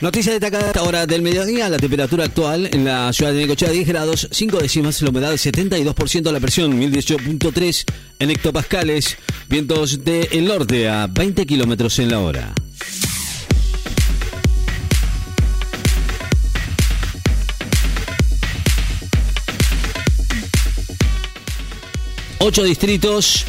Noticia destacada a esta hora del mediodía, la temperatura actual en la ciudad de Necochea 10 grados, 5 décimas, la humedad 72%, la presión 1018.3 en hectopascales, vientos del norte a 20 kilómetros en la hora. Ocho distritos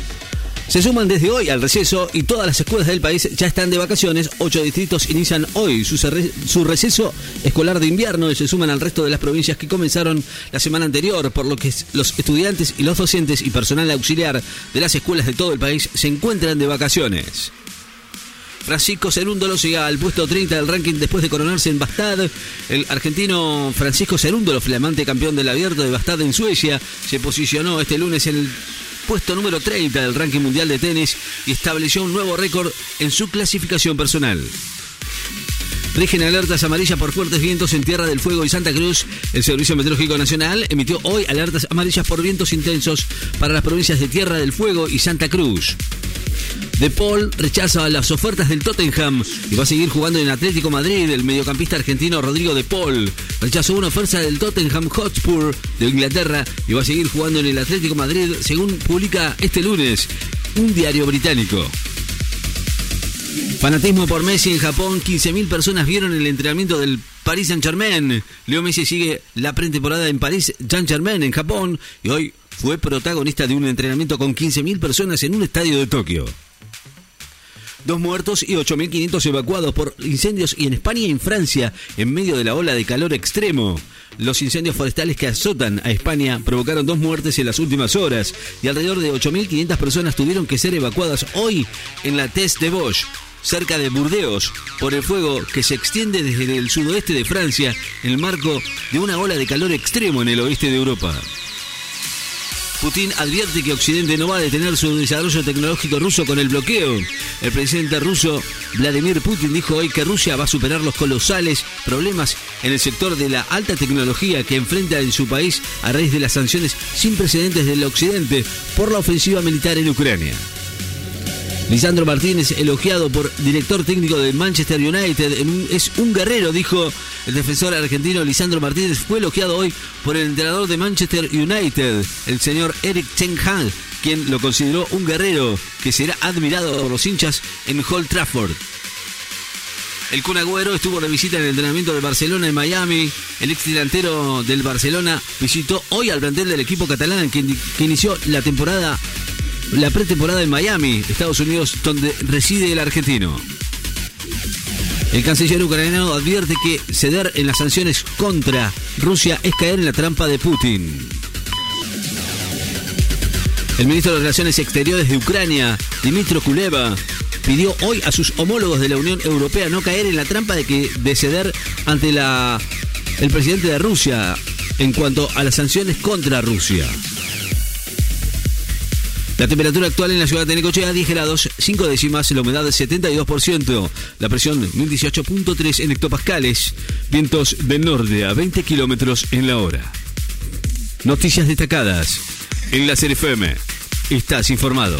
se suman desde hoy al receso y todas las escuelas del país ya están de vacaciones. Ocho distritos inician hoy su, su, receso escolar de invierno y se suman al resto de las provincias que comenzaron la semana anterior, por lo que los estudiantes y los docentes y personal auxiliar de las escuelas de todo el país se encuentran de vacaciones. Francisco Cerúndolo llega al puesto 30 del ranking después de coronarse en Bastad. El argentino Francisco Cerúndolo, flamante campeón del abierto de Bastad en Suecia, se posicionó este lunes en el puesto número 30 del ranking mundial de tenis y estableció un nuevo récord en su clasificación personal. Rigen alertas amarillas por fuertes vientos en Tierra del Fuego y Santa Cruz. El Servicio Meteorológico Nacional emitió hoy alertas amarillas por vientos intensos para las provincias de Tierra del Fuego y Santa Cruz. De Paul rechaza las ofertas del Tottenham y va a seguir jugando en Atlético Madrid. El mediocampista argentino Rodrigo De Paul rechazó una oferta del Tottenham Hotspur de Inglaterra y va a seguir jugando en el Atlético Madrid, según publica este lunes un diario británico. Fanatismo por Messi en Japón. 15.000 personas vieron el entrenamiento del Paris Saint-Germain. Leo Messi sigue la pretemporada en París Saint-Germain en Japón y hoy fue protagonista de un entrenamiento con 15.000 personas en un estadio de Tokio. Dos muertos y 8.500 evacuados por incendios y en España y en Francia en medio de la ola de calor extremo. Los incendios forestales que azotan a España provocaron dos muertes en las últimas horas y alrededor de 8.500 personas tuvieron que ser evacuadas hoy en la Test de Bosch, cerca de Burdeos, por el fuego que se extiende desde el sudoeste de Francia en el marco de una ola de calor extremo en el oeste de Europa. Putin advierte que Occidente no va a detener su desarrollo tecnológico ruso con el bloqueo. El presidente ruso Vladimir Putin dijo hoy que Rusia va a superar los colosales problemas en el sector de la alta tecnología que enfrenta en su país a raíz de las sanciones sin precedentes del Occidente por la ofensiva militar en Ucrania. Lisandro Martínez, elogiado por director técnico de Manchester United, es un guerrero, dijo el defensor argentino Lisandro Martínez. Fue elogiado hoy por el entrenador de Manchester United, el señor Eric Ten Hag, quien lo consideró un guerrero que será admirado por los hinchas en Hall Trafford. El Kun Agüero estuvo de visita en el entrenamiento de Barcelona en Miami. El ex delantero del Barcelona visitó hoy al plantel del equipo catalán que inició la temporada la pretemporada en Miami, Estados Unidos, donde reside el argentino. El canciller ucraniano advierte que ceder en las sanciones contra Rusia es caer en la trampa de Putin. El ministro de Relaciones Exteriores de Ucrania, Dimitro Kuleva, pidió hoy a sus homólogos de la Unión Europea no caer en la trampa de que de ceder ante la el presidente de Rusia en cuanto a las sanciones contra Rusia. La temperatura actual en la ciudad de Necochea 10 grados, 5 décimas, la humedad 72%, la presión 1018.3 en hectopascales, vientos del norte a 20 kilómetros en la hora. Noticias destacadas en la FM. Estás informado.